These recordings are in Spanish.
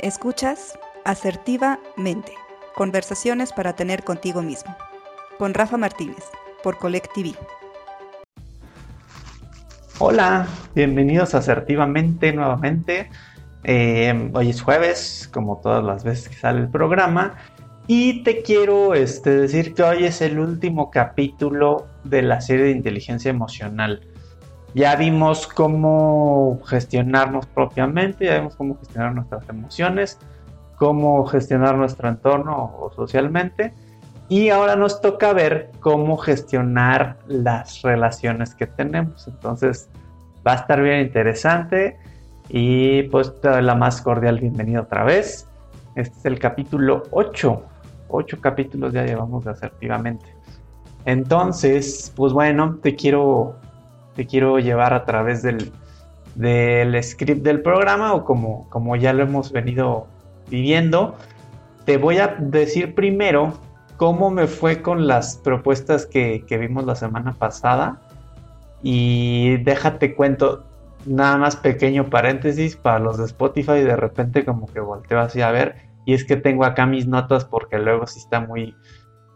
Escuchas Asertivamente, conversaciones para tener contigo mismo, con Rafa Martínez, por Colectivi. Hola, bienvenidos a Asertivamente nuevamente. Eh, hoy es jueves, como todas las veces que sale el programa, y te quiero este, decir que hoy es el último capítulo de la serie de inteligencia emocional. Ya vimos cómo gestionarnos propiamente, ya vimos cómo gestionar nuestras emociones, cómo gestionar nuestro entorno o socialmente. Y ahora nos toca ver cómo gestionar las relaciones que tenemos. Entonces va a estar bien interesante y pues te doy la más cordial bienvenida otra vez. Este es el capítulo 8. 8 capítulos ya llevamos de asertivamente. Entonces, pues bueno, te quiero te quiero llevar a través del, script del programa o como, como ya lo hemos venido viviendo. Te voy a decir primero cómo me fue con las propuestas que, vimos la semana pasada. Y déjate cuento, nada más pequeño paréntesis para los de Spotify. De repente, como que volteo así a ver. Y es que tengo acá mis notas porque luego sí está muy,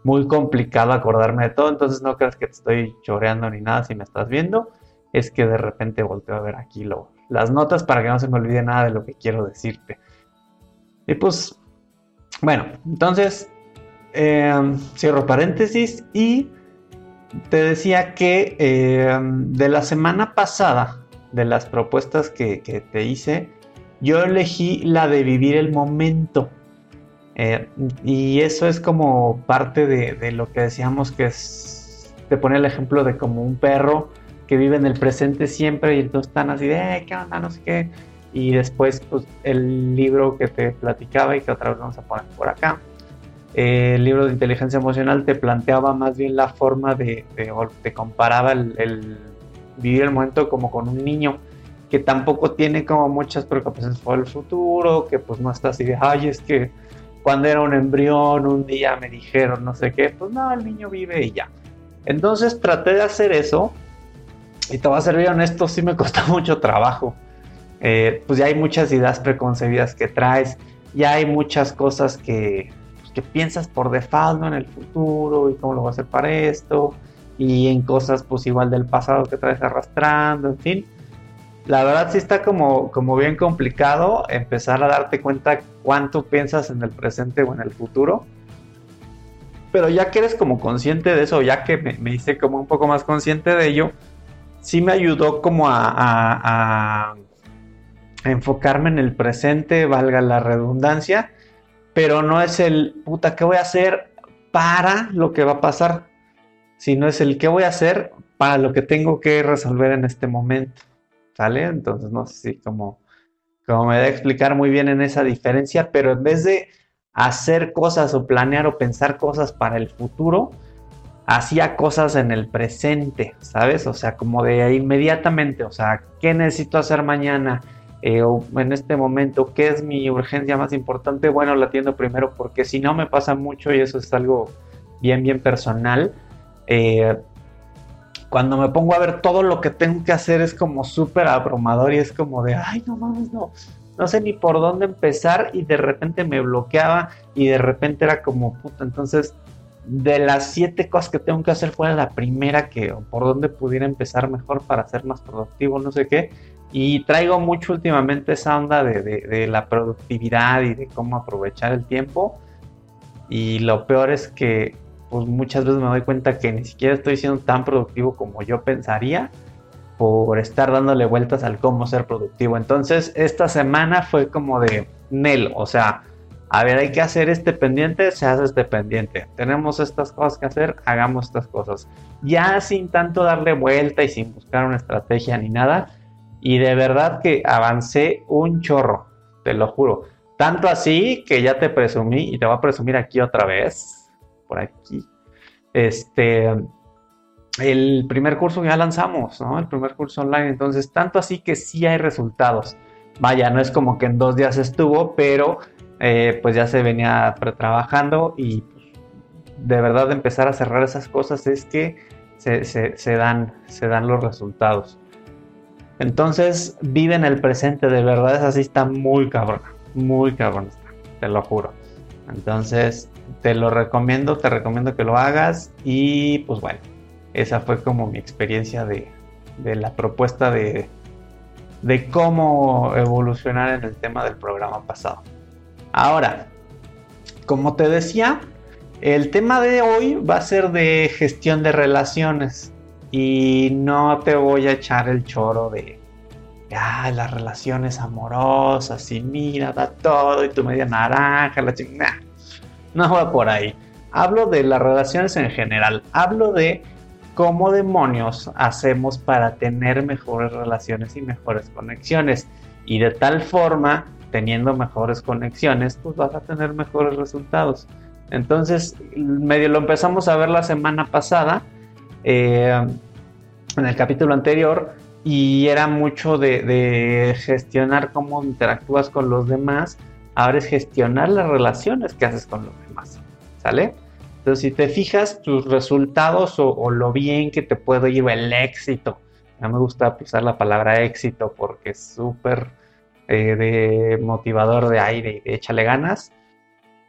muy complicado acordarme de todo, entonces no creas que te estoy choreando ni nada si me estás viendo, es que de repente volteo a ver aquí lo, las notas para que no se me olvide nada de lo que quiero decirte. Y pues, bueno, entonces em, cierro paréntesis y te decía que em, de la semana pasada, de las propuestas que, te hice, yo elegí la de vivir el momento. Eh, y eso es como parte de, lo que decíamos que es, te pone el ejemplo de como un perro que vive en el presente siempre y entonces están así de, eh, ¿qué onda? No sé qué. Y después, pues, el libro que te platicaba y que otra vez vamos a poner por acá. Eh, el libro de inteligencia emocional te planteaba más bien la forma de, te comparaba el, vivir el momento como con un niño que tampoco tiene como muchas preocupaciones por el futuro, que pues no está así de, ay, es que cuando era un embrión, un día me dijeron no sé qué, pues no, el niño vive y ya. Entonces traté de hacer eso y te voy a ser bien honesto, sí me costó mucho trabajo. Eh, pues ya hay muchas ideas preconcebidas que traes, ya hay muchas cosas que, pues, que piensas por default en el futuro y cómo lo voy a hacer para esto, y en cosas pues igual del pasado que traes arrastrando, en fin la verdad sí está como, como bien complicado empezar a darte cuenta cuánto piensas en el presente o en el futuro. Pero ya que eres como consciente de eso, ya que me, hice como un poco más consciente de ello, sí me ayudó como a, a, enfocarme en el presente, valga la redundancia, pero no es el puta, ¿qué voy a hacer para lo que va a pasar? Sino es el qué voy a hacer para lo que tengo que resolver en este momento. ¿Sale? Entonces no sé si como, como me da a explicar muy bien en esa diferencia, pero en vez de hacer cosas o planear o pensar cosas para el futuro, hacía cosas en el presente, ¿sabes? O sea, como de inmediatamente, o sea, ¿qué necesito hacer mañana? Eh, o en este momento, ¿qué es mi urgencia más importante? Bueno, la atiendo primero porque si no me pasa mucho y eso es algo bien, bien personal. Eh, cuando me pongo a ver todo lo que tengo que hacer es como súper abrumador y es como de, ay, no mames, no, no sé ni por dónde empezar y de repente me bloqueaba y de repente era como, puta, entonces de las siete cosas que tengo que hacer fuera la primera que, o por dónde pudiera empezar mejor para ser más productivo, no sé qué. Y traigo mucho últimamente esa onda de, de la productividad y de cómo aprovechar el tiempo. Y lo peor es que pues muchas veces me doy cuenta que ni siquiera estoy siendo tan productivo como yo pensaría por estar dándole vueltas al cómo ser productivo. Entonces, esta semana fue como de Nel, o sea, a ver, hay que hacer este pendiente, se hace este pendiente. Tenemos estas cosas que hacer, hagamos estas cosas. Ya sin tanto darle vuelta y sin buscar una estrategia ni nada. Y de verdad que avancé un chorro, te lo juro. Tanto así que ya te presumí y te voy a presumir aquí otra vez por aquí. Este, el primer curso ya lanzamos, ¿no? El primer curso online. Entonces, tanto así que sí hay resultados. Vaya, no es como que en dos días estuvo, pero eh, pues ya se venía trabajando y pues, de verdad empezar a cerrar esas cosas es que se, dan, se dan los resultados. Entonces, vive en el presente, de verdad, es así, está muy cabrón. muy cabrón te lo juro. Entonces, te lo recomiendo, te recomiendo que lo hagas y pues bueno, esa fue como mi experiencia de, de la propuesta de, de cómo evolucionar en el tema del programa pasado. Ahora, como te decía, el tema de hoy va a ser de gestión de relaciones y no te voy a echar el choro de ah, las relaciones amorosas y mira, da todo y tu media naranja, la chingada. No va por ahí. Hablo de las relaciones en general. Hablo de cómo demonios hacemos para tener mejores relaciones y mejores conexiones. Y de tal forma, teniendo mejores conexiones, pues vas a tener mejores resultados. Entonces, medio lo empezamos a ver la semana pasada, eh, en el capítulo anterior, y era mucho de, de, gestionar cómo interactúas con los demás. Ahora es gestionar las relaciones que haces con los demás. ¿Sale? Entonces, si te fijas, tus resultados o, lo bien que te puede ir el éxito. No me gusta usar la palabra éxito porque es súper eh, de motivador de aire y de échale ganas.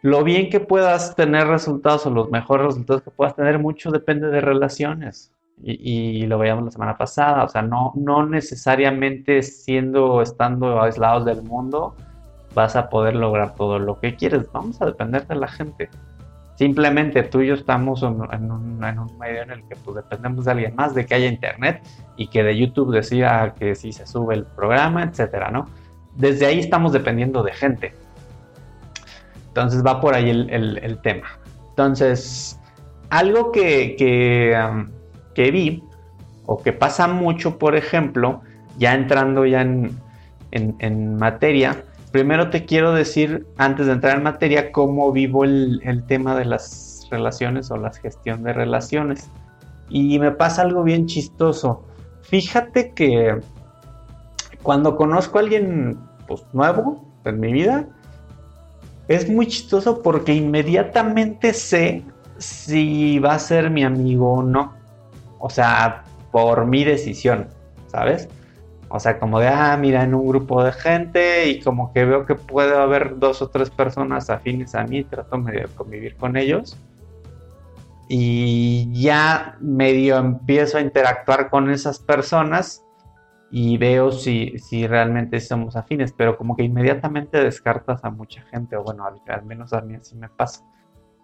Lo bien que puedas tener resultados o los mejores resultados que puedas tener, mucho depende de relaciones. Y, lo veíamos la semana pasada. O sea, no, no necesariamente siendo, estando aislados del mundo, vas a poder lograr todo lo que quieres. Vamos a depender de la gente. Simplemente tú y yo estamos en un, medio en el que pues, dependemos de alguien más, de que haya internet y que de YouTube decida que si se sube el programa, etcétera, ¿no? Desde ahí estamos dependiendo de gente. Entonces va por ahí el, tema. Entonces, algo que, um, que, vi o que pasa mucho, por ejemplo, ya entrando ya en, en materia, primero te quiero decir, antes de entrar en materia, cómo vivo el, tema de las relaciones o la gestión de relaciones. Y me pasa algo bien chistoso. Fíjate que cuando conozco a alguien pues, nuevo en mi vida, es muy chistoso porque inmediatamente sé si va a ser mi amigo o no. O sea, por mi decisión, ¿sabes? O sea, como de, ah, mira, en un grupo de gente y como que veo que puede haber dos o tres personas afines a mí, trato medio de convivir con ellos. Y ya medio empiezo a interactuar con esas personas y veo si, si realmente somos afines, pero como que inmediatamente descartas a mucha gente, o bueno, al, menos a mí así me pasa.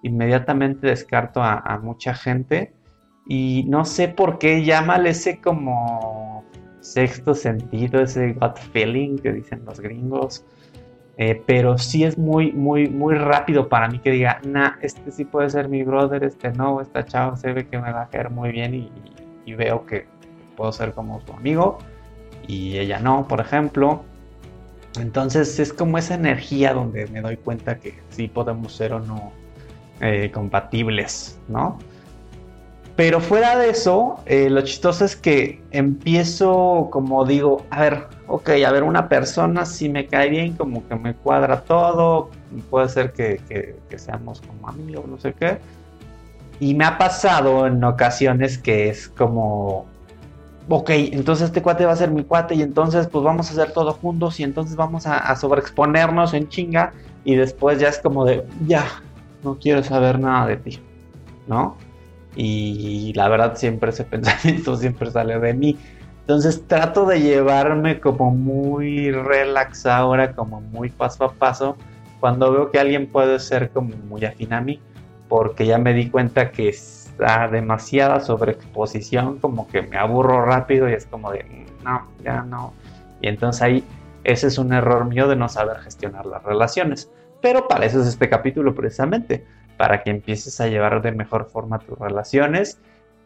Inmediatamente descarto a, mucha gente y no sé por qué llámale ese como sexto sentido, ese gut feeling que dicen los gringos. Eh, pero sí es muy, muy, muy rápido para mí que diga, nah, este sí puede ser mi brother, este no, esta chava se ve que me va a caer muy bien y, veo que puedo ser como su amigo y ella no, por ejemplo. Entonces es como esa energía donde me doy cuenta que sí podemos ser o no eh, compatibles, ¿no? Pero fuera de eso, eh, lo chistoso es que empiezo, como digo, a ver, ok, a ver, una persona si me cae bien, como que me cuadra todo, puede ser que, seamos como amigos, no sé qué. Y me ha pasado en ocasiones que es como, ok, entonces este cuate va a ser mi cuate y entonces pues vamos a hacer todo juntos y entonces vamos a, a sobreexponernos en chinga y después ya es como de, ya, no quiero saber nada de ti, ¿no? Y la verdad siempre ese pensamiento siempre sale de mí. Entonces trato de llevarme como muy relax ahora, como muy paso a paso, cuando veo que alguien puede ser como muy afín a mí, porque ya me di cuenta que está demasiada sobreexposición, como que me aburro rápido y es como de, no, ya no. Y entonces ahí ese es un error mío de no saber gestionar las relaciones. Pero para eso es este capítulo precisamente, para que empieces a llevar de mejor forma tus relaciones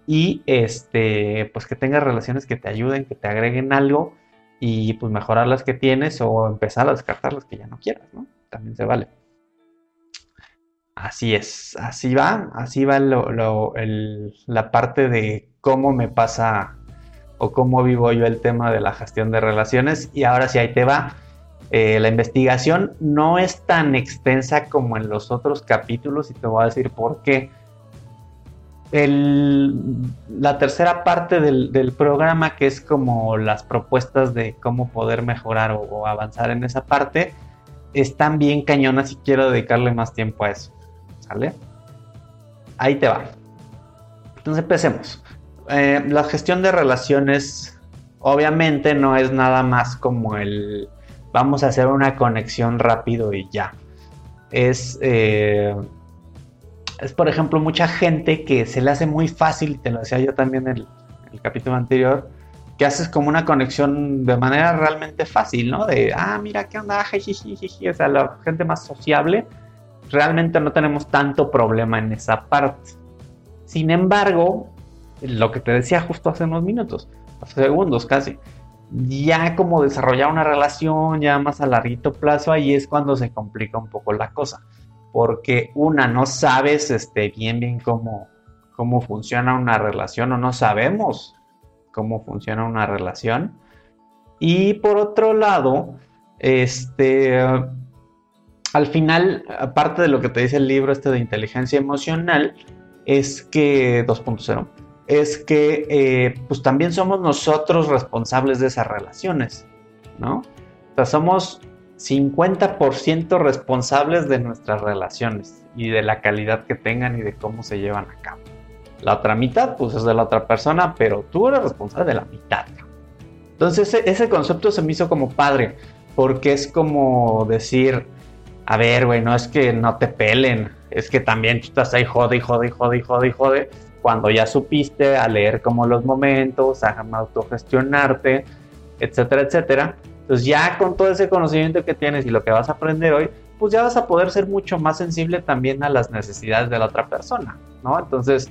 y este, pues que tengas relaciones que te ayuden, que te agreguen algo y pues mejorar las que tienes o empezar a descartar las que ya no quieras, ¿no? También se vale. Así es, así va, así va la parte de cómo me pasa o cómo vivo yo el tema de la gestión de relaciones y ahora sí ahí te va. Eh, la investigación no es tan extensa como en los otros capítulos y te voy a decir por qué. la tercera parte del, programa, que es como las propuestas de cómo poder mejorar o, avanzar en esa parte, están bien cañonas y quiero dedicarle más tiempo a eso. ¿Sale? Ahí te va. Entonces empecemos. Eh, la gestión de relaciones obviamente no es nada más como el vamos a hacer una conexión rápido y ya. Es, eh, es por ejemplo mucha gente que se le hace muy fácil, te lo decía yo también en el, capítulo anterior, que haces como una conexión de manera realmente fácil, ¿no? De, ah, mira, ¿qué onda? O sea, la gente más sociable, realmente no tenemos tanto problema en esa parte. Sin embargo, lo que te decía justo hace unos minutos, segundos casi, ya como desarrollar una relación ya más a larguito plazo, ahí es cuando se complica un poco la cosa. Porque una, no sabes este, bien, bien cómo, cómo funciona una relación o no sabemos cómo funciona una relación. Y por otro lado, este, al final, aparte de lo que te dice el libro este de inteligencia emocional, es que 2.0, es que eh, pues también somos nosotros responsables de esas relaciones, ¿no? O sea, somos 50% responsables de nuestras relaciones y de la calidad que tengan y de cómo se llevan a cabo. La otra mitad, pues es de la otra persona, pero tú eres responsable de la mitad. Entonces ese, concepto se me hizo como padre, porque es como decir, a ver, güey, no es que no te pelen, es que también tú estás ahí jode y jode y jode y jode y jode, cuando ya supiste a leer como los momentos, a autogestionarte, etcétera, etcétera. Entonces ya con todo ese conocimiento que tienes y lo que vas a aprender hoy, pues ya vas a poder ser mucho más sensible también a las necesidades de la otra persona, ¿no? Entonces,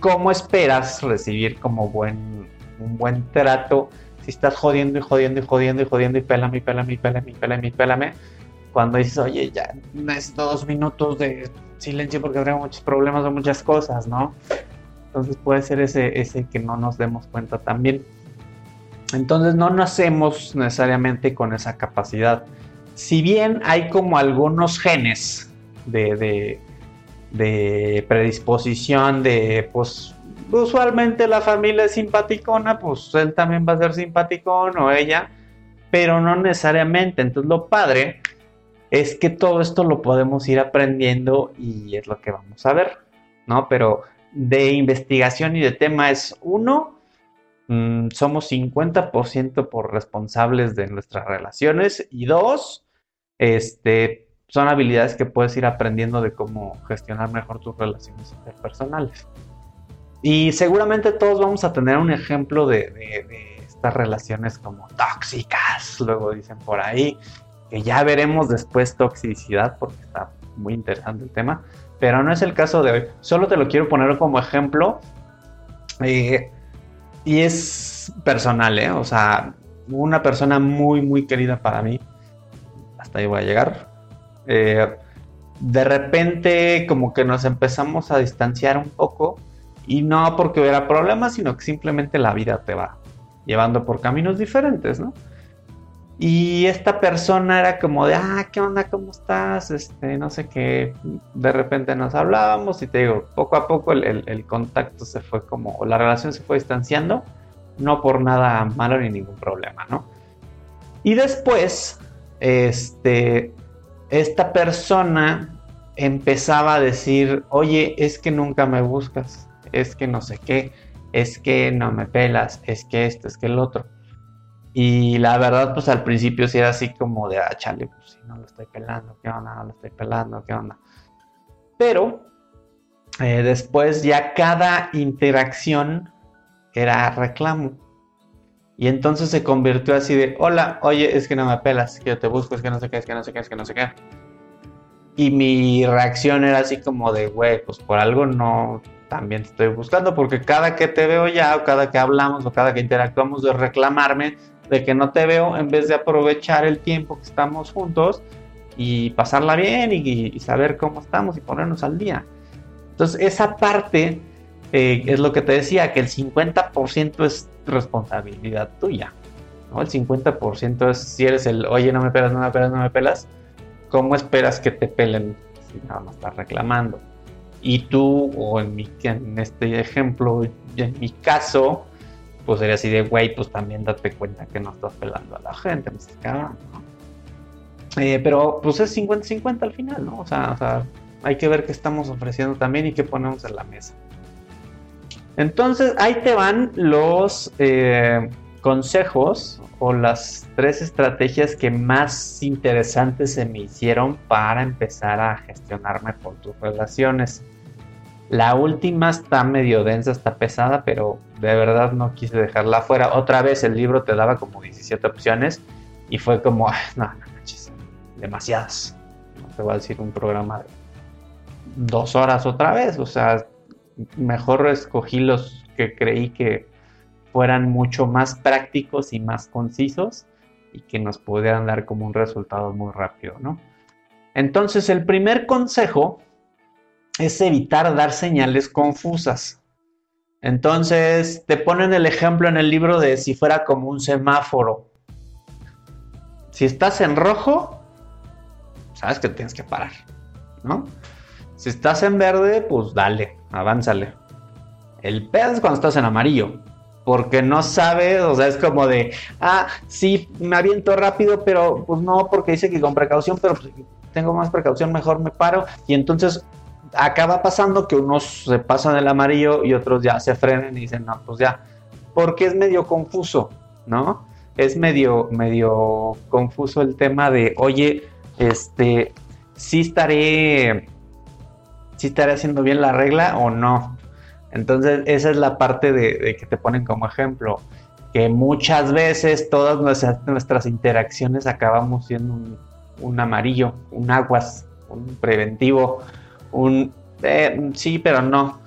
¿cómo esperas recibir como buen, un buen trato si estás jodiendo y jodiendo y jodiendo y jodiendo y pélame y pélame y pélame y pélame y pélame? Cuando dices, oye, ya necesito dos minutos de silencio porque habrá muchos problemas o muchas cosas, ¿no? Entonces puede ser ese, ese que no nos demos cuenta también. Entonces no nacemos necesariamente con esa capacidad. Si bien hay como algunos genes de, de de predisposición de, pues, usualmente la familia es simpaticona, pues él también va a ser simpaticón o ella, pero no necesariamente. Entonces lo padre es que todo esto lo podemos ir aprendiendo y es lo que vamos a ver, ¿no? Pero de investigación y de tema es uno, mm, somos 50% por responsables de nuestras relaciones y dos, este, son habilidades que puedes ir aprendiendo de cómo gestionar mejor tus relaciones interpersonales. Y seguramente todos vamos a tener un ejemplo de, estas relaciones como tóxicas, luego dicen por ahí, que ya veremos después toxicidad porque está muy interesante el tema, pero no es el caso de hoy. Solo te lo quiero poner como ejemplo eh, y es personal, ¿eh? O sea, una persona muy, muy querida para mí, hasta ahí voy a llegar, eh, de repente como que nos empezamos a distanciar un poco y no porque hubiera problemas, sino que simplemente la vida te va llevando por caminos diferentes, ¿no? Y esta persona era como de, ah, ¿qué onda? ¿Cómo estás? Este, no sé qué. De repente nos hablábamos y te digo, poco a poco el, el contacto se fue como, o la relación se fue distanciando, no por nada malo ni ningún problema, ¿no? Y después, este, esta persona empezaba a decir, oye, es que nunca me buscas, es que no sé qué, es que no me pelas, es que esto, es que el otro. Y la verdad, pues al principio sí era así como de, ah, chale, pues si no lo estoy pelando, ¿qué onda? No lo estoy pelando, ¿qué onda? Pero eh, después ya cada interacción era reclamo. Y entonces se convirtió así de, hola, oye, es que no me pelas, que yo te busco, es que no sé qué, es que no sé qué, es que no sé qué. Y mi reacción era así como de, güey, pues por algo no también te estoy buscando, porque cada que te veo ya, o cada que hablamos, o cada que interactuamos, de reclamarme de que no te veo, en vez de aprovechar el tiempo que estamos juntos y pasarla bien y, saber cómo estamos y ponernos al día. Entonces, esa parte eh, es lo que te decía, que el 50% es responsabilidad tuya. ¿no? El 50% es si eres el, oye, no me pelas, no me pelas, no me pelas. ¿Cómo esperas que te pelen si nada más estás reclamando? Y tú, o en, mi, en este ejemplo, en mi caso, pues sería así de, güey, pues también date cuenta que no estás pelando a la gente, me estás cagando, Eh, pero pues es 50-50 al final, ¿no? O sea, o sea, hay que ver qué estamos ofreciendo también y qué ponemos en la mesa. Entonces, ahí te van los eh, consejos o las tres estrategias que más interesantes se me hicieron para empezar a gestionarme por tus relaciones. La última está medio densa, está pesada, pero de verdad no quise dejarla fuera. Otra vez el libro te daba como 17 opciones y fue como, no, no manches, demasiadas. No te voy a decir un programa de dos horas otra vez. O sea, mejor escogí los que creí que fueran mucho más prácticos y más concisos y que nos pudieran dar como un resultado muy rápido, ¿no? Entonces, el primer consejo es evitar dar señales confusas. Entonces, te ponen el ejemplo en el libro de si fuera como un semáforo. Si estás en rojo, sabes que tienes que parar, ¿no? Si estás en verde, pues dale, avánzale. El pedo es cuando estás en amarillo. Porque no sabes, o sea, es como de, ah, sí, me aviento rápido, pero pues no, porque dice que con precaución, pero pues, tengo más precaución, mejor me paro. Y entonces acaba pasando que unos se pasan el amarillo y otros ya se frenen y dicen, no, pues ya. Porque es medio confuso, ¿no? Es medio, medio confuso el tema de, oye, este, sí estaré si estaré haciendo bien la regla o no. Entonces, esa es la parte de, que te ponen como ejemplo. Que muchas veces todas nuestras, interacciones acabamos siendo un, amarillo, un aguas, un preventivo, un eh, sí, pero no.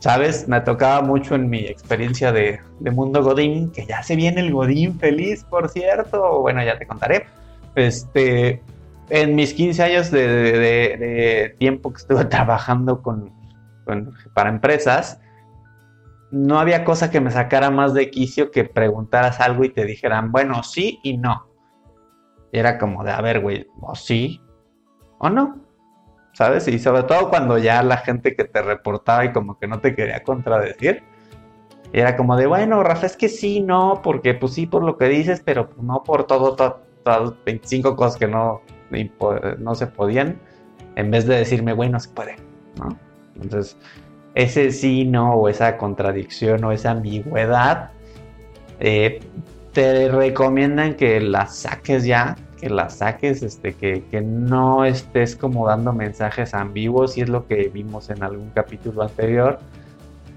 ¿Sabes? Me tocaba mucho en mi experiencia de, Mundo Godín, que ya se viene el Godín feliz, por cierto. Bueno, ya te contaré. Este, en mis 15 años de, tiempo que estuve trabajando con, para empresas, no había cosa que me sacara más de quicio que preguntaras algo y te dijeran, bueno, sí y no. Era como de, a ver, güey, o sí o no. ¿Sabes? Y sobre todo cuando ya la gente que te reportaba y como que no te quería contradecir. era como de, bueno, Rafa, es que sí, no, porque pues sí por lo que dices, pero no por todo, todo 25 cosas que no, no se podían, en vez de decirme, bueno, se puede, ¿no? Entonces, ese sí, no, o esa contradicción o esa ambigüedad, eh, te recomiendan que la saques ya, que la saques, este, que, que, no estés como dando mensajes ambiguos, y es lo que vimos en algún capítulo anterior,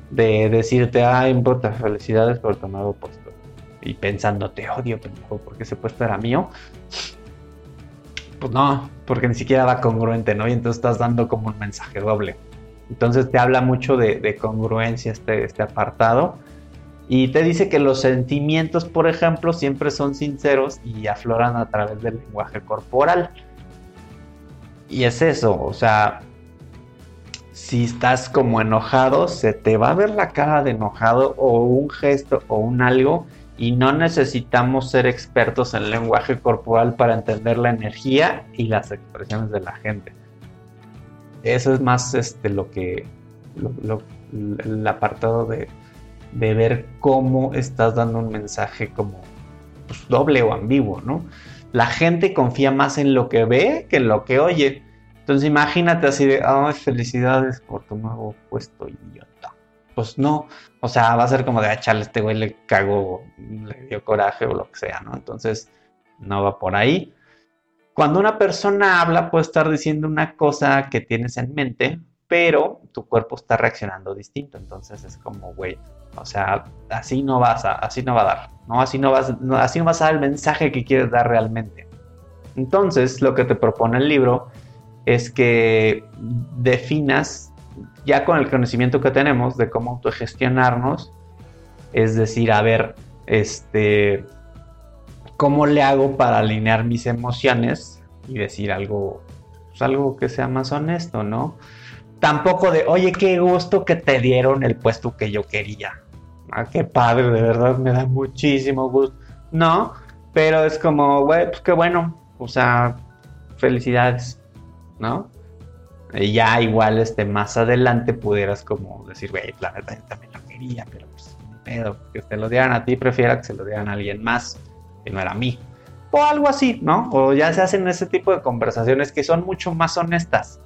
de decirte, ay, importa, felicidades por tu nuevo puesto. Y pensando, te odio, porque ese puesto era mío. Pues no, porque ni siquiera va congruente, ¿no? Y entonces estás dando como un mensaje doble. Entonces te habla mucho de, congruencia este, este apartado. Y te dice que los sentimientos, por ejemplo, siempre son sinceros y afloran a través del lenguaje corporal. Y es eso, o sea, si estás como enojado, se te va a ver la cara de enojado o un gesto o un algo y no necesitamos ser expertos en lenguaje corporal para entender la energía y las expresiones de la gente. Eso es más este, lo que el apartado de, ver cómo estás dando un mensaje como pues, doble o ambiguo, ¿no? La gente confía más en lo que ve que en lo que oye. Entonces imagínate así de, ay, felicidades por tu nuevo puesto, idiota pues no, o sea, va a ser como de, ah, este güey le cagó, le dio coraje o lo que sea, ¿no? Entonces, no va por ahí. Cuando una persona habla, puede estar diciendo una cosa que tienes en mente, pero tu cuerpo está reaccionando distinto. Entonces es como, güey, o sea, así no vas a, así no va a dar, ¿no? Así no vas, así no vas a dar el mensaje que quieres dar realmente. Entonces, lo que te propone el libro es que definas ya con el conocimiento que tenemos de cómo autogestionarnos, es decir, a ver, este, ¿cómo le hago para alinear mis emociones y decir algo, pues algo que sea más honesto, ¿no? Tampoco de, oye, qué gusto que te dieron el puesto que yo quería. Ah, qué padre, de verdad, me da muchísimo gusto. No, pero es como, güey, pues qué bueno, o sea, felicidades, ¿no? ya igual este, más adelante pudieras como decir, güey, la verdad yo también lo quería, pero pues pedo, que te lo dieran a ti, prefiero que se lo dieran a alguien más, que no era a mí. O algo así, ¿no? O ya se hacen ese tipo de conversaciones que son mucho más honestas.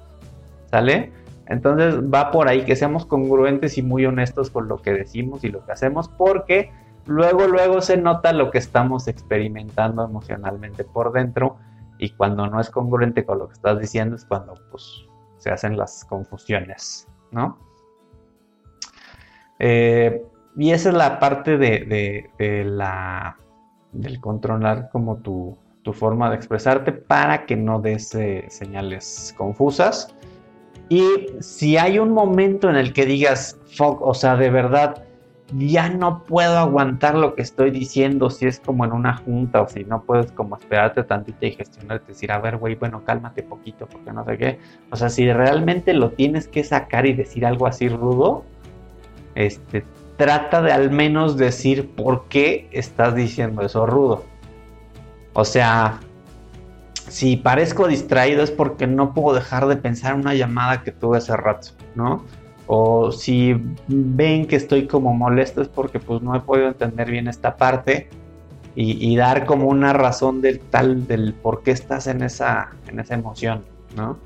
¿Sale? Entonces va por ahí que seamos congruentes y muy honestos con lo que decimos y lo que hacemos porque luego, luego se nota lo que estamos experimentando emocionalmente por dentro y cuando no es congruente con lo que estás diciendo es cuando pues se hacen las confusiones, ¿no? Eh, y esa es la parte de, la, del controlar como tu, forma de expresarte para que no des eh, señales confusas. Y si hay un momento en el que digas, fuck, o sea, de verdad, ya no puedo aguantar lo que estoy diciendo, si es como en una junta o si no puedes como esperarte tantito y gestionarte, decir, a ver, güey, bueno, cálmate poquito porque no sé qué. O sea, si realmente lo tienes que sacar y decir algo así rudo, este, trata de al menos decir por qué estás diciendo eso rudo. O sea, si parezco distraído es porque no puedo dejar de pensar en una llamada que tuve hace rato, ¿no? O si ven que estoy como molesto es porque pues no he podido entender bien esta parte y, dar como una razón del tal del por qué estás en esa, en esa emoción, ¿no?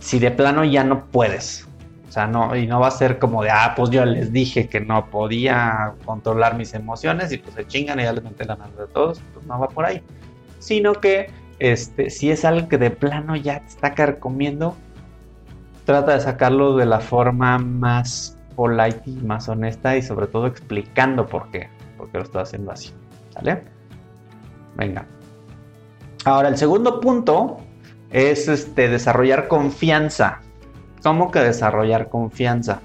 Si de plano ya no puedes, o sea, no, y no va a ser como de, ah, pues yo les dije que no podía controlar mis emociones y pues se chingan y ya les metí la mano de todos, pues no va por ahí. Sino que este, si es algo que de plano ya te está carcomiendo, trata de sacarlo de la forma más polite y más honesta y sobre todo explicando por qué, por lo estoy haciendo así. Venga. Ahora, el segundo punto es este, desarrollar confianza. ¿Cómo que desarrollar confianza?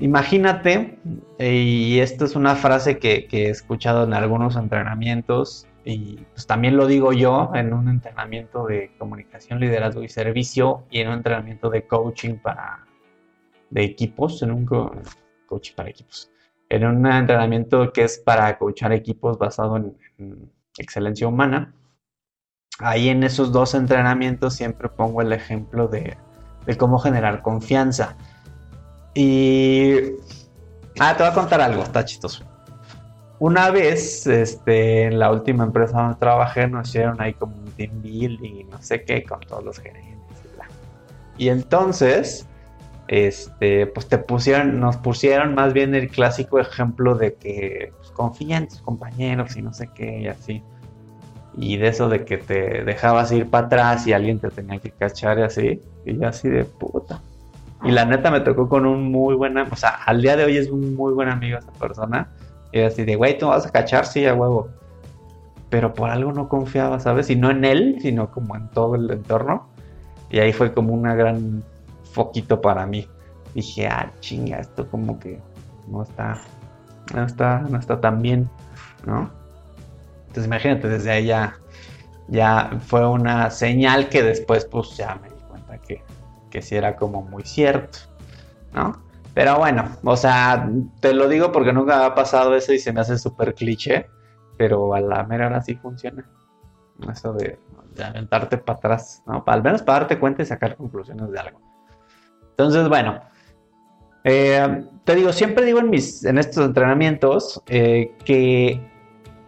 Imagínate, y esto es una frase que, que he escuchado en algunos entrenamientos, y pues también lo digo yo en un entrenamiento de comunicación, liderazgo y servicio y en un entrenamiento de coaching para de equipos, en un coaching para equipos, en un entrenamiento que es para coachar equipos basado en, excelencia humana. Ahí en esos dos entrenamientos siempre pongo el ejemplo de, de cómo generar confianza. Y... Ah, te voy a contar algo, está chistoso. Una vez, este, en la última empresa donde trabajé, nos hicieron ahí como un team building y no sé qué, con todos los gerentes y bla. Y entonces, este, pues te pusieron, nos pusieron más bien el clásico ejemplo de que pues, confía en tus compañeros y no sé qué, y así. Y de eso de que te dejabas ir para atrás y alguien te tenía que cachar y así. Y yo así de puta. Y la neta me tocó con un muy buen, o sea, al día de hoy es un muy buen amigo esa persona y así de, güey, tú vas a cachar, sí, a huevo. Pero por algo no confiaba, ¿sabes? Y no en él, sino como en todo el entorno. Y ahí fue como una gran foquito para mí. Dije, ah, chinga, esto como que no está, no está, no está tan bien, ¿no? Entonces imagínate, desde ahí ya, ya fue una señal que después pues ya me di cuenta que, que sí era como muy cierto, ¿no? Pero bueno, o sea, te lo digo porque nunca ha pasado eso y se me hace súper cliché, pero a la mera hora sí funciona. Eso de, aventarte para atrás, ¿no? Al menos para darte cuenta y sacar conclusiones de algo. Entonces, bueno, eh, te digo, siempre digo en, mis, en estos entrenamientos eh, que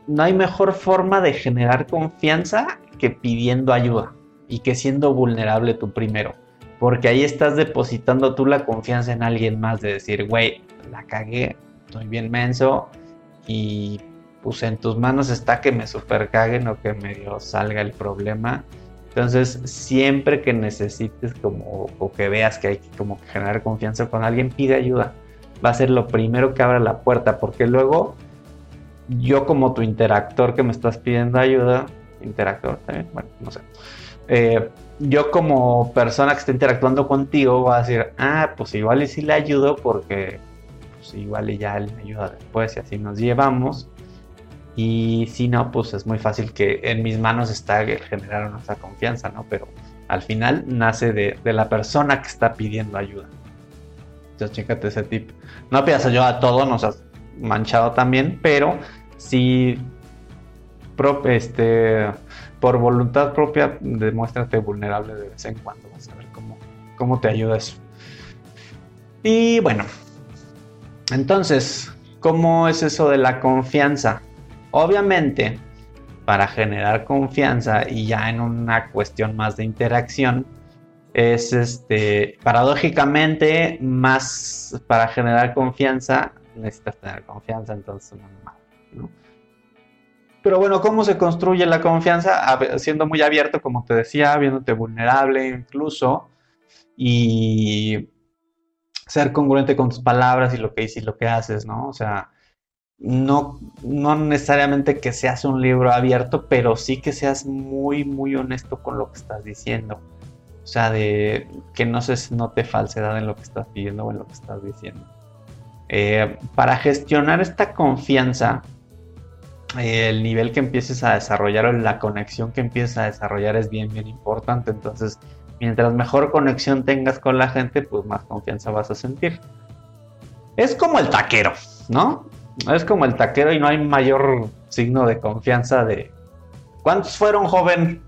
no hay mejor forma de generar confianza que pidiendo ayuda y que siendo vulnerable tú primero porque ahí estás depositando tú la confianza en alguien más de decir, güey, la cagué, estoy bien menso y pues en tus manos está que me super caguen o que medio salga el problema. Entonces, siempre que necesites como o que veas que hay que como generar confianza con alguien, pide ayuda. Va a ser lo primero que abra la puerta, porque luego yo como tu interactor que me estás pidiendo ayuda, interactor también, bueno, no sé. Eh, yo como persona que está interactuando contigo voy a decir, ah, pues igual y sí le ayudo porque pues igual y ya él me ayuda después y así nos llevamos. Y si no, pues es muy fácil que en mis manos está generar nuestra confianza, ¿no? Pero al final nace de, la persona que está pidiendo ayuda. Entonces, chécate ese tip. No pidas ayuda a todo, nos has manchado también, pero si este, por voluntad propia, demuéstrate vulnerable de vez en cuando. Vas a ver cómo, cómo te ayuda eso. Y bueno, entonces, ¿cómo es eso de la confianza? Obviamente, para generar confianza y ya en una cuestión más de interacción, es este, paradójicamente, más para generar confianza, necesitas tener confianza, entonces ¿no? Pero bueno, ¿cómo se construye la confianza? Siendo muy abierto, como te decía, viéndote vulnerable incluso, y ser congruente con tus palabras y lo que dices y lo que haces, ¿no? O sea, no, no necesariamente que seas un libro abierto, pero sí que seas muy, muy honesto con lo que estás diciendo. O sea, de que no se note falsedad en lo que estás pidiendo o en lo que estás diciendo. Eh, para gestionar esta confianza, el nivel que empieces a desarrollar o la conexión que empieces a desarrollar es bien, bien importante. Entonces, mientras mejor conexión tengas con la gente, pues más confianza vas a sentir. Es como el taquero, ¿no? Es como el taquero y no hay mayor signo de confianza de... ¿Cuántos fueron, joven?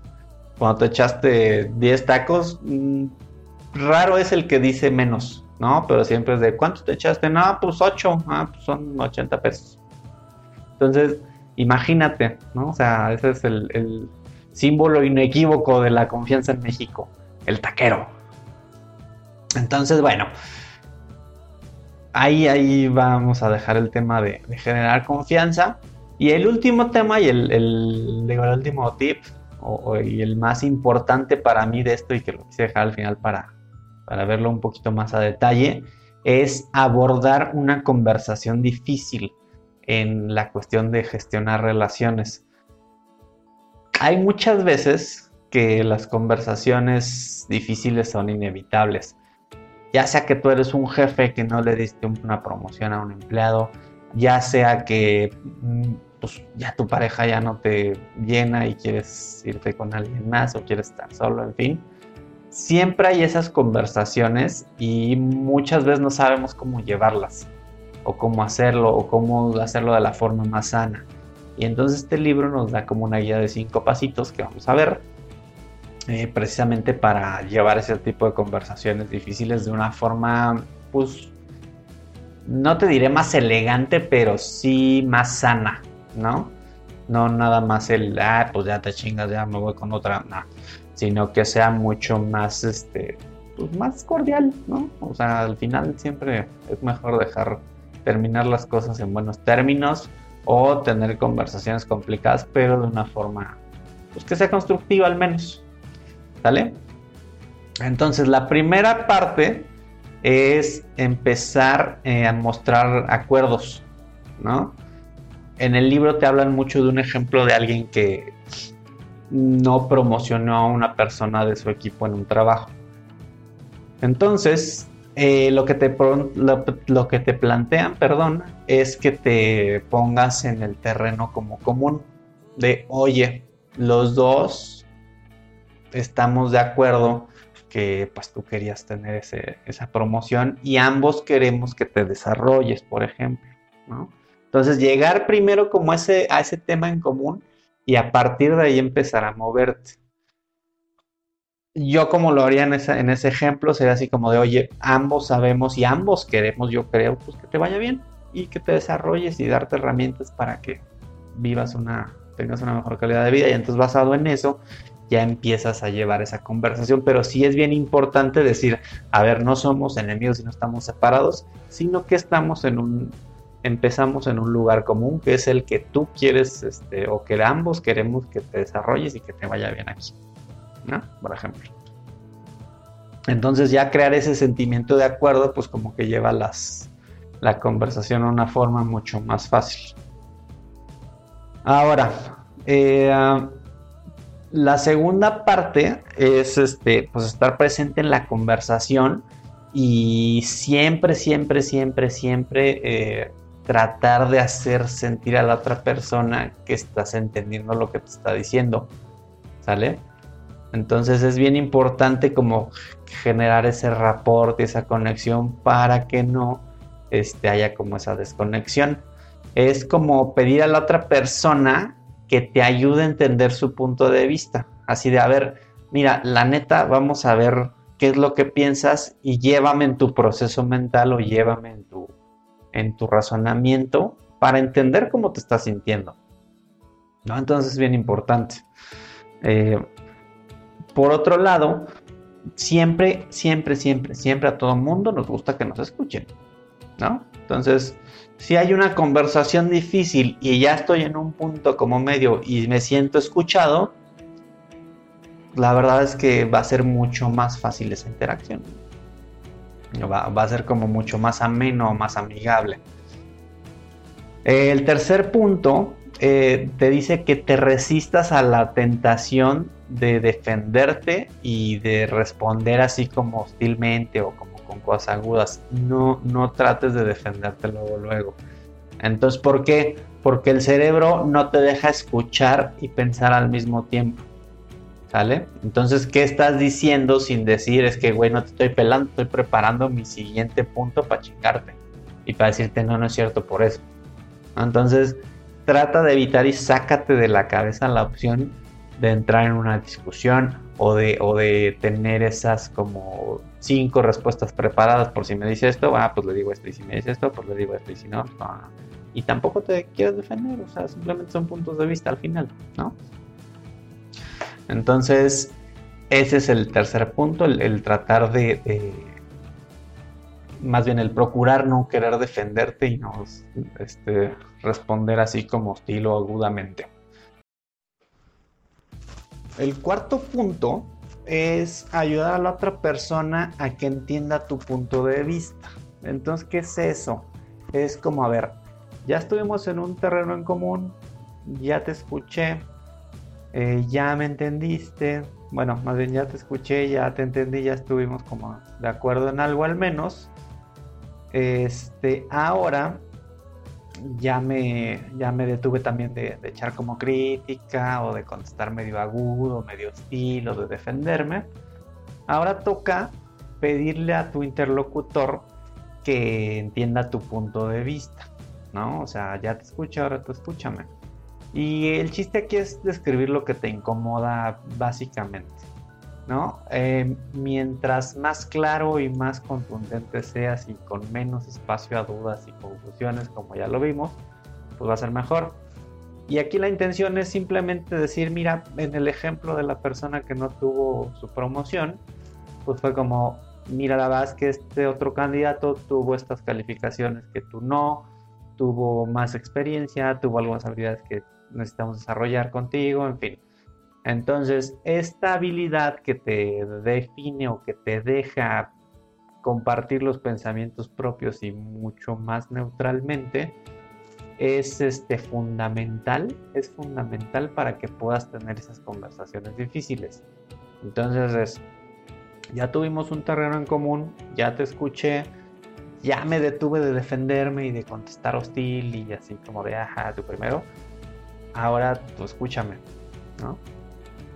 Cuando te echaste 10 tacos, mm, raro es el que dice menos, ¿no? Pero siempre es de, ¿cuántos te echaste? No, pues 8, ah, pues son 80 pesos. Entonces, imagínate, ¿no? O sea, ese es el, símbolo inequívoco de la confianza en México, el taquero. Entonces, bueno, ahí, ahí vamos a dejar el tema de, generar confianza. Y el último tema y el, el, el último tip o, y el más importante para mí de esto y que lo quise dejar al final para, para verlo un poquito más a detalle es abordar una conversación difícil en la cuestión de gestionar relaciones. Hay muchas veces que las conversaciones difíciles son inevitables ya sea que tú eres un jefe que no le diste una promoción a un empleado, ya sea que mm, pues, ya tu pareja ya no te llena y quieres irte con alguien más o quieres estar solo, en fin. Siempre hay esas conversaciones y muchas veces no sabemos cómo llevarlas o cómo hacerlo o cómo hacerlo de la forma más sana. Y entonces este libro nos da como una guía de cinco pasitos que vamos a ver eh, precisamente para llevar ese tipo de conversaciones difíciles de una forma, pues, no te diré más elegante, pero sí más sana, ¿no? No nada más el, ah, pues ya te chingas, ya me voy con otra, no, sino que sea mucho más, este, pues más cordial, ¿no? O sea, al final siempre es mejor dejar terminar las cosas en buenos términos o tener conversaciones complicadas, pero de una forma, pues que sea constructiva al menos. ¿Sale? Entonces, la primera parte es empezar eh, a mostrar acuerdos, ¿no? En el libro te hablan mucho de un ejemplo de alguien que no promocionó a una persona de su equipo en un trabajo. Entonces, eh, lo, que te, lo, que te plantean, perdón, es que te pongas en el terreno como común de, oye, los dos estamos de acuerdo que pues tú querías tener esa promoción y ambos queremos que te desarrolles, por ejemplo, Entonces llegar primero como ese, a ese tema en común y a partir de ahí empezar a moverte. Yo como lo haría en, en ese ejemplo sería así como de, oye, ambos sabemos y ambos queremos, yo creo, pues que te vaya bien y que te desarrolles y darte herramientas para que vivas una, tengas una mejor calidad de vida y entonces basado en eso ya empiezas a llevar esa conversación, pero sí es bien importante decir, a ver, no somos enemigos y no estamos separados, sino que estamos en un, empezamos en un lugar común, que es el que tú quieres, este, o que ambos queremos que te desarrolles y que te vaya bien aquí, ¿no? Por ejemplo. Entonces ya crear ese sentimiento de acuerdo, pues como que lleva las, la conversación a una forma mucho más fácil. Ahora, eh, la segunda parte es este, pues estar presente en la conversación y siempre, siempre, siempre, siempre eh, tratar de hacer sentir a la otra persona que estás entendiendo lo que te está diciendo. ¿Sale? Entonces es bien importante como generar ese rapport esa conexión para que no este, haya como esa desconexión. Es como pedir a la otra persona que te ayude a entender su punto de vista. Así de, a ver, mira, la neta, vamos a ver qué es lo que piensas y llévame en tu proceso mental o llévame en tu, en tu razonamiento para entender cómo te estás sintiendo. ¿no? Entonces es bien importante. Eh, por otro lado, siempre, siempre, siempre, siempre a todo mundo nos gusta que nos escuchen, ¿no? Entonces, si hay una conversación difícil y ya estoy en un punto como medio y me siento escuchado, la verdad es que va a ser mucho más fácil esa interacción. Va, a ser como mucho más ameno, más amigable. El tercer punto eh, te dice que te resistas a la tentación de defenderte y de responder así como hostilmente o como con cosas agudas. No, no trates de defenderte luego, luego. Entonces, ¿por qué? Porque el cerebro no te deja escuchar y pensar al mismo tiempo. ¿Sale? Entonces, ¿qué estás diciendo sin decir es que, güey, no te estoy pelando, estoy preparando mi siguiente punto para chingarte y para decirte no, no es cierto por eso. Entonces, trata de evitar y sácate de la cabeza la opción de entrar en una discusión o de, o de tener esas como cinco respuestas preparadas por si me dice esto, ah, pues le digo esto, y si me dice esto, pues le digo esto, y si no, no. Y tampoco te quieres defender, o sea, simplemente son puntos de vista al final, ¿no? Entonces, ese es el tercer punto, el, tratar de, más bien el procurar no querer defenderte y no este, responder así como hostil o agudamente. El cuarto punto es ayudar a la otra persona a que entienda tu punto de vista. Entonces, ¿qué es eso? Es como, a ver, ya estuvimos en un terreno en común, ya te escuché, eh, ya me entendiste, bueno, más bien ya te escuché, ya te entendí, ya estuvimos como de acuerdo en algo al menos. Este, ahora ya me, ya me detuve también de, echar como crítica o de contestar medio agudo, medio hostil o de defenderme. Ahora toca pedirle a tu interlocutor que entienda tu punto de vista, ¿no? O sea, ya te escucho, ahora tú escúchame. Y el chiste aquí es describir lo que te incomoda básicamente. ¿No? Eh, mientras más claro y más contundente seas y con menos espacio a dudas y confusiones, como ya lo vimos, pues va a ser mejor. Y aquí la intención es simplemente decir, mira, en el ejemplo de la persona que no tuvo su promoción, pues fue como, mira, la verdad que este otro candidato tuvo estas calificaciones que tú no, tuvo más experiencia, tuvo algunas habilidades que necesitamos desarrollar contigo, en fin. Entonces, esta habilidad que te define o que te deja compartir los pensamientos propios y mucho más neutralmente es este fundamental, es fundamental para que puedas tener esas conversaciones difíciles. Entonces, ya tuvimos un terreno en común, ya te escuché, ya me detuve de defenderme y de contestar hostil y así como de, ajá, tú primero. Ahora tú escúchame, ¿no?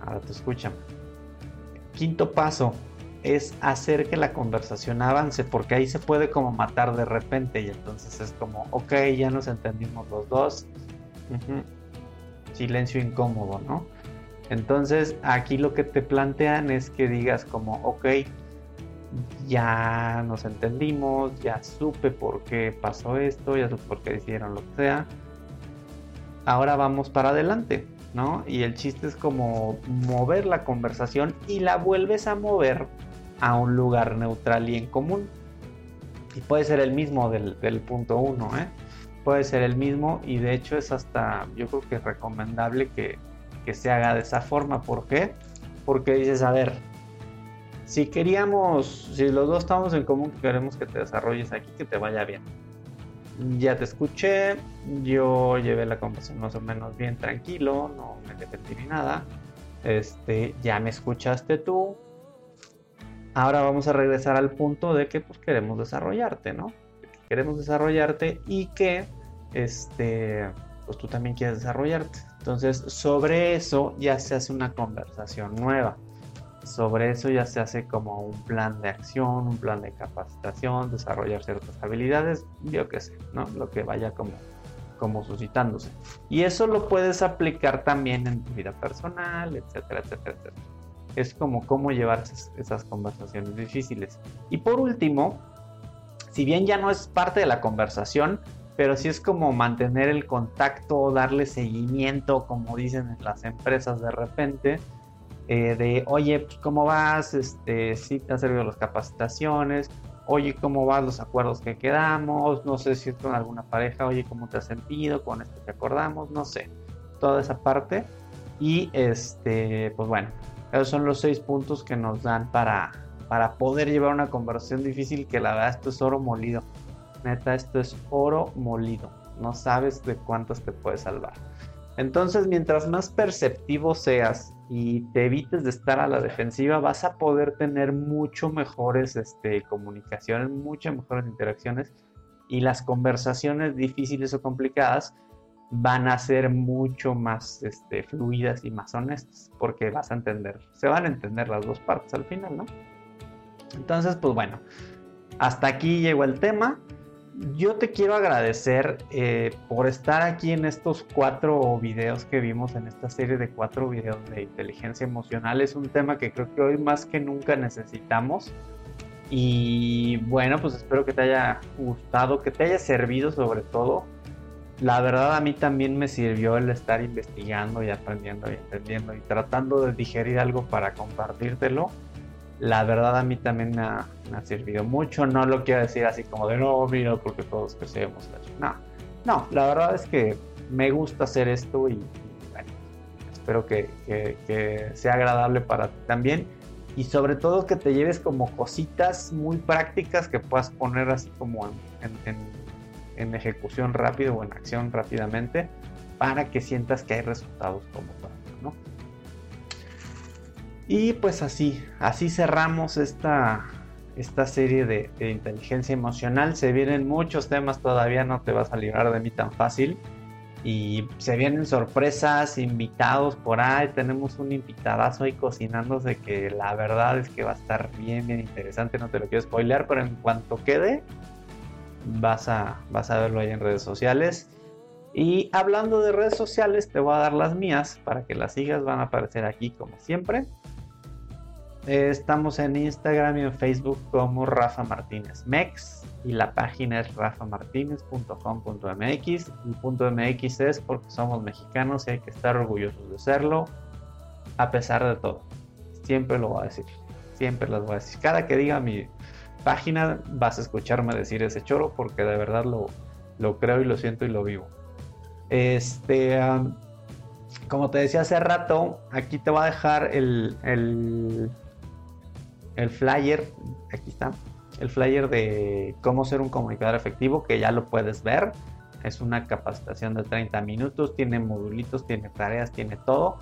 Ahora te escuchan. Quinto paso es hacer que la conversación avance, porque ahí se puede como matar de repente y entonces es como, ok, ya nos entendimos los dos. Silencio incómodo, ¿no? Entonces aquí lo que te plantean es que digas como, ok, ya nos entendimos, ya supe por qué pasó esto, ya supe por qué hicieron lo que sea. Ahora vamos para adelante. ¿No? Y el chiste es como mover la conversación y la vuelves a mover a un lugar neutral y en común. Y puede ser el mismo del, punto 1, ¿eh? Puede ser el mismo y de hecho es hasta, yo creo que es recomendable que, que se haga de esa forma. ¿Por qué? Porque dices, a ver, si queríamos, si los dos estamos en común, queremos que te desarrolles aquí, que te vaya bien ya te escuché, yo llevé la conversación más o menos bien tranquilo, no me defendí ni nada. Este, ya me escuchaste tú. Ahora vamos a regresar al punto de que pues queremos desarrollarte, ¿no? Queremos desarrollarte y que este pues tú también quieres desarrollarte. Entonces, sobre eso ya se hace una conversación nueva sobre eso ya se hace como un plan de acción, un plan de capacitación, desarrollar ciertas habilidades, yo qué sé, ¿no? Lo que vaya como, como suscitándose. Y eso lo puedes aplicar también en tu vida personal, etcétera, etcétera, etcétera. Es como cómo llevar esas, conversaciones difíciles. Y por último, si bien ya no es parte de la conversación, pero sí es como mantener el contacto, darle seguimiento, como dicen en las empresas de repente, eh, de, oye, pues, ¿cómo vas? Este, si te han servido las capacitaciones, oye, ¿cómo van los acuerdos que quedamos? No sé si es con alguna pareja, oye, ¿cómo te has sentido con esto que acordamos? No sé, toda esa parte. Y este, pues bueno, esos son los seis puntos que nos dan para, para poder llevar una conversación difícil que la verdad esto es oro molido. Neta, esto es oro molido. No sabes de cuántos te puede salvar. Entonces, mientras más perceptivo seas y te evites de estar a la defensiva, vas a poder tener mucho mejores este, comunicaciones, muchas mejores interacciones y las conversaciones difíciles o complicadas van a ser mucho más este, fluidas y más honestas porque vas a entender, se van a entender las dos partes al final, ¿no? Entonces, pues bueno, hasta aquí llegó el tema yo te quiero agradecer eh, por estar aquí en estos cuatro videos que vimos en esta serie de cuatro videos de inteligencia emocional. Es un tema que creo que hoy más que nunca necesitamos. Y bueno, pues espero que te haya gustado, que te haya servido sobre todo. La verdad a mí también me sirvió el estar investigando y aprendiendo y entendiendo y tratando de digerir algo para compartírtelo la verdad a mí también me ha, servido mucho. No lo quiero decir así como de no, mira, porque todos crecemos. No, no, la verdad es que me gusta hacer esto y, bueno, espero que, sea agradable para ti también. Y sobre todo que te lleves como cositas muy prácticas que puedas poner así como en, ejecución rápido o en acción rápidamente para que sientas que hay resultados como para ¿no? Y pues así, así cerramos esta, esta serie de, inteligencia emocional. Se vienen muchos temas, todavía no te vas a librar de mí tan fácil. Y se vienen sorpresas, invitados por ahí. Tenemos un invitadazo ahí cocinándose que la verdad es que va a estar bien, bien interesante. No te lo quiero spoilear, pero en cuanto quede, vas a, vas a verlo ahí en redes sociales. Y hablando de redes sociales, te voy a dar las mías para que las sigas. Van a aparecer aquí como siempre. Estamos en Instagram y en Facebook como Rafa Martínez Mex y la página es rafamartinez.com.mx. y punto .mx es porque somos mexicanos y hay que estar orgullosos de serlo a pesar de todo. Siempre lo voy a decir, siempre lo voy a decir. Cada que diga mi página vas a escucharme decir ese choro porque de verdad lo, lo creo y lo siento y lo vivo. Este, como te decía hace rato, aquí te voy a dejar el el flyer, aquí está, el flyer de cómo ser un comunicador efectivo, que ya lo puedes ver. Es una capacitación de 30 minutos, tiene modulitos, tiene tareas, tiene todo.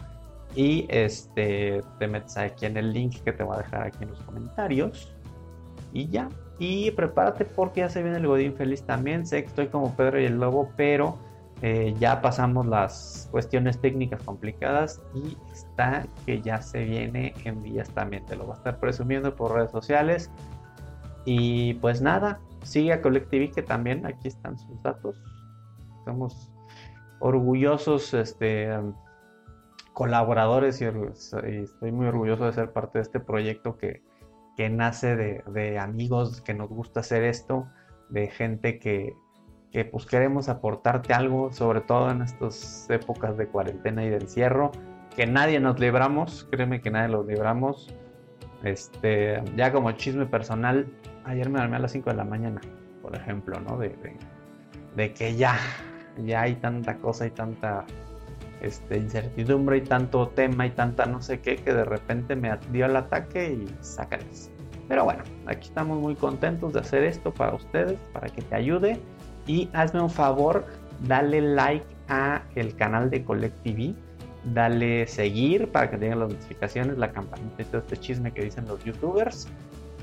Y este, te metes aquí en el link que te voy a dejar aquí en los comentarios. Y ya. Y prepárate porque ya se viene el Godín Feliz también. Sé que estoy como Pedro y el Lobo, pero eh, ya pasamos las cuestiones técnicas complicadas y está que ya se viene en días también. Te lo va a estar presumiendo por redes sociales. Y pues nada, sigue a Collective que también aquí están sus datos. Somos orgullosos este, colaboradores y, estoy muy orgulloso de ser parte de este proyecto que, nace de, de amigos que nos gusta hacer esto, de gente que, que pues queremos aportarte algo, sobre todo en estas épocas de cuarentena y de encierro, que nadie nos libramos, créeme que nadie los libramos. Este, ya como chisme personal, ayer me dormí a las 5 de la mañana, por ejemplo, ¿no? De, de, que ya, ya hay tanta cosa y tanta este, incertidumbre y tanto tema y tanta no sé qué que de repente me dio el ataque y sácales. Pero bueno, aquí estamos muy contentos de hacer esto para ustedes, para que te ayude y hazme un favor, dale like a el canal de Collect TV, dale seguir para que tengan las notificaciones, la campanita y todo este chisme que dicen los youtubers.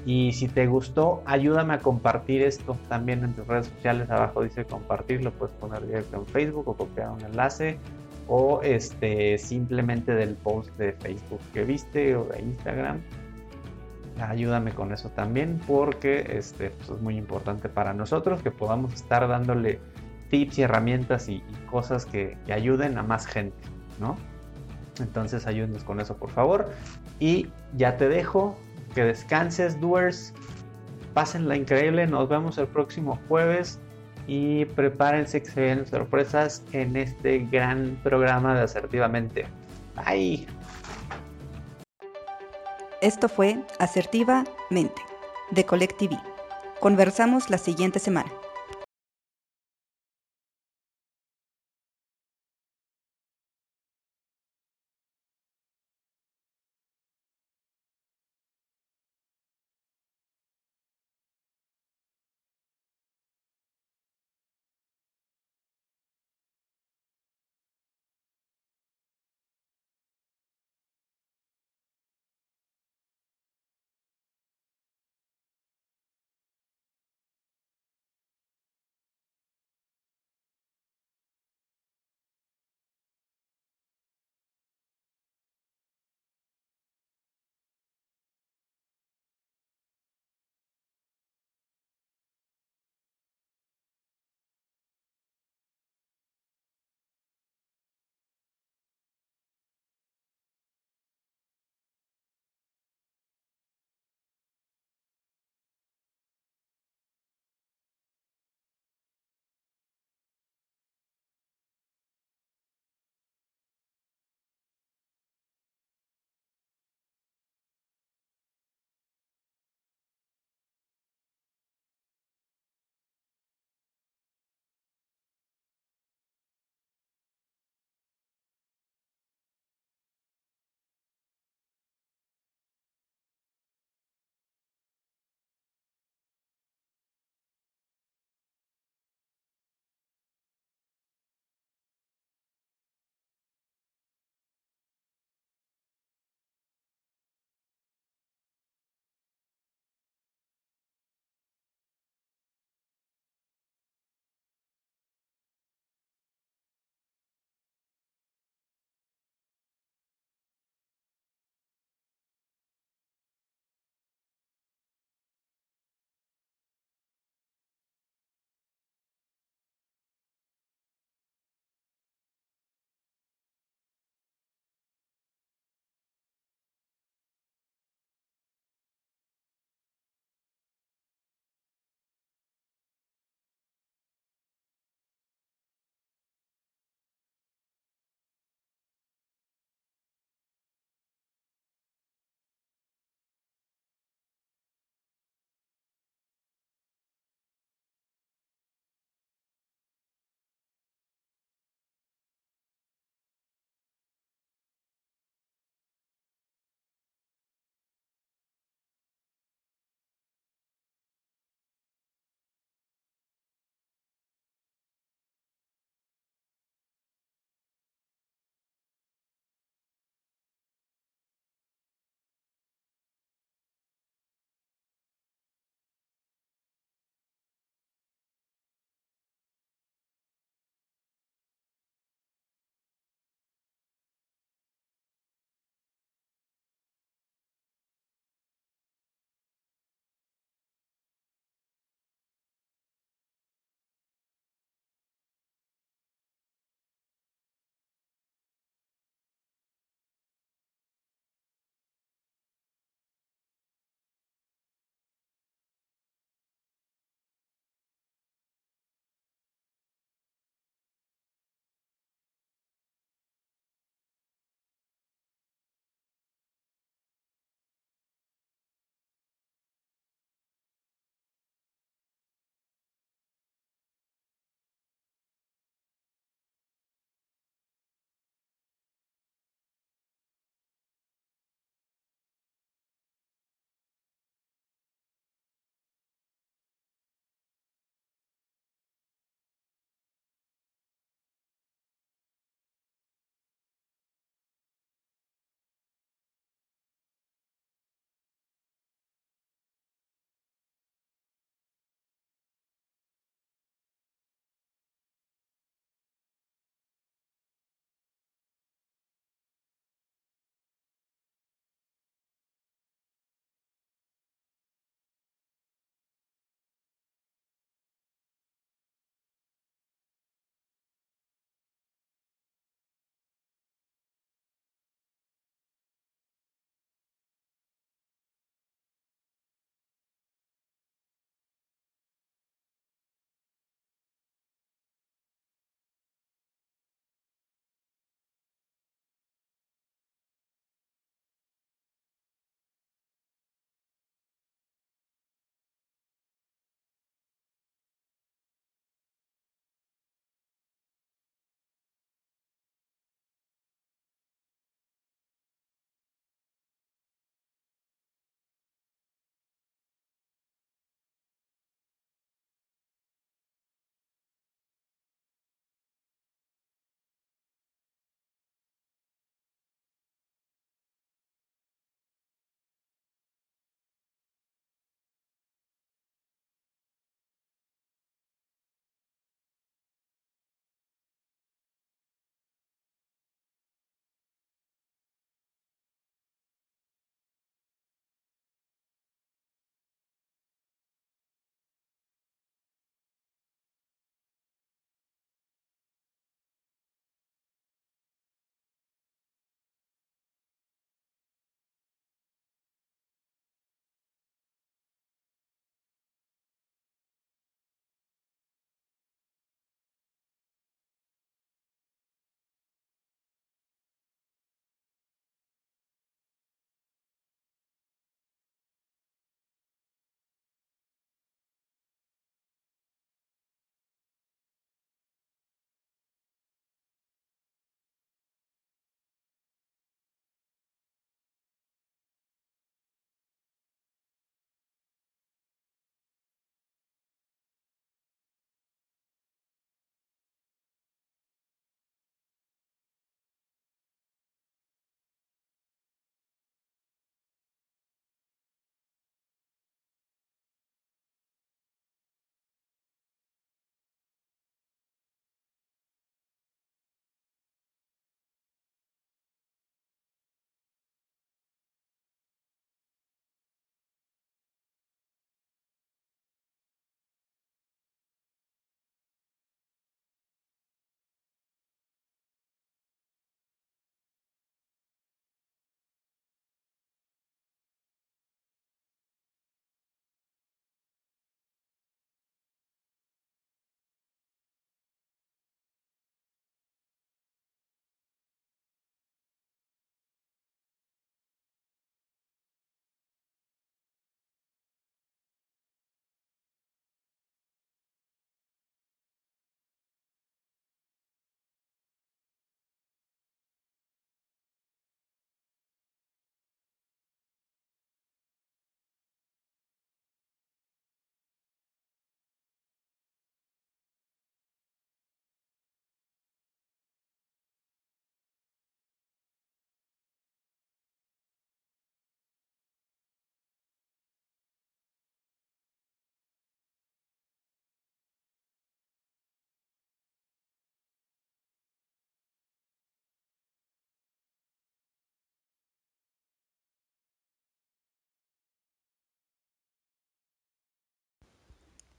Y si te gustó, ayúdame a compartir esto también en tus redes sociales. Abajo dice compartir, lo puedes poner directo en Facebook o copiar un enlace o este simplemente del post de Facebook que viste o de Instagram ayúdame con eso también porque este, pues, es muy importante para nosotros que podamos estar dándole tips y herramientas y, cosas que, ayuden a más gente, ¿no? Entonces ayúdenos con eso por favor. Y ya te dejo, que descanses, doers, pásenla increíble, nos vemos el próximo jueves. y prepárense que se vienen sorpresas en este gran programa de Asertivamente. Bye. Esto fue Asertivamente de Collective. Conversamos la siguiente semana.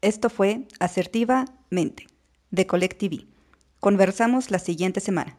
Esto fue Asertivamente, de Collect TV. Conversamos la siguiente semana.